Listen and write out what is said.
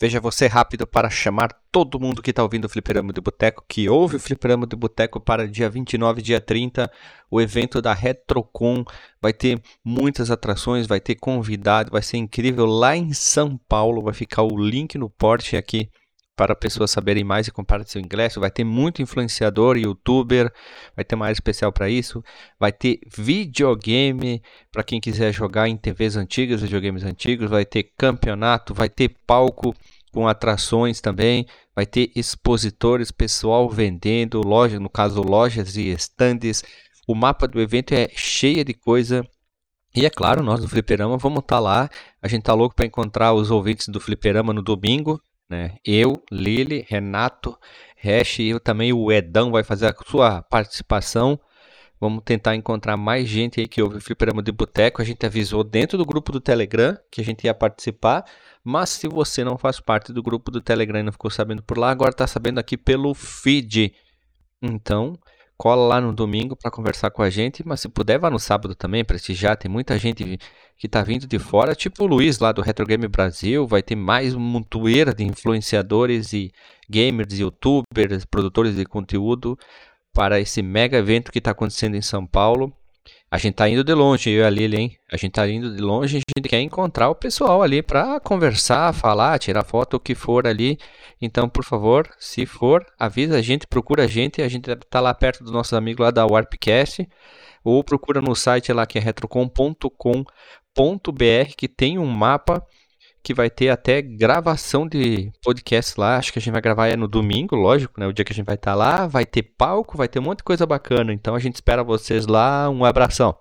Veja você rápido para chamar todo mundo que está ouvindo o Fliperama de Boteco, que ouve o Fliperama de Boteco para dia 29 dia 30, o evento da Retrocon. Vai ter muitas atrações, vai ter convidado, vai ser incrível lá em São Paulo. Vai ficar o link no porte aqui para pessoas saberem mais e comprar seu ingresso. Vai ter muito influenciador, youtuber, vai ter uma área especial para isso. Vai ter videogame para quem quiser jogar em TVs antigas, videogames antigos. Vai ter campeonato, vai ter palco com atrações também. Vai ter expositores, pessoal vendendo, loja, no caso lojas e estandes. O mapa do evento é cheio de coisa. E é claro, nós do Fliperama vamos estar tá lá. A gente tá louco para encontrar os ouvintes do Fliperama no domingo. Né? Eu, Lili, Renato, Hash e também o Edão vai fazer a sua participação. Vamos tentar encontrar mais gente aí que ouve o Fliperama de Boteco. A gente avisou dentro do grupo do Telegram que a gente ia participar. Mas se você não faz parte do grupo do Telegram e não ficou sabendo por lá, agora está sabendo aqui pelo feed. Então, cola lá no domingo para conversar com a gente, mas se puder, vá no sábado também, prestigiar. Tem muita gente que está vindo de fora, tipo o Luiz lá do Retro Game Brasil. Vai ter mais uma montoeira de influenciadores e gamers, youtubers, produtores de conteúdo para esse mega evento que está acontecendo em São Paulo. A gente tá indo de longe, eu e a Lili, hein? A gente tá indo de longe, a gente quer encontrar o pessoal ali para conversar, falar, tirar foto, o que for ali. Então, por favor, se for, avisa a gente, procura a gente, a gente tá lá perto dos nossos amigos lá da Warpcast, ou procura no site lá que é retrocom.com.br, que tem um mapa que vai ter até gravação de podcast lá. Acho que a gente vai gravar é no domingo, lógico, né? O dia que a gente vai estar tá lá. Vai ter palco, vai ter um monte de coisa bacana. Então a gente espera vocês lá. Um abração.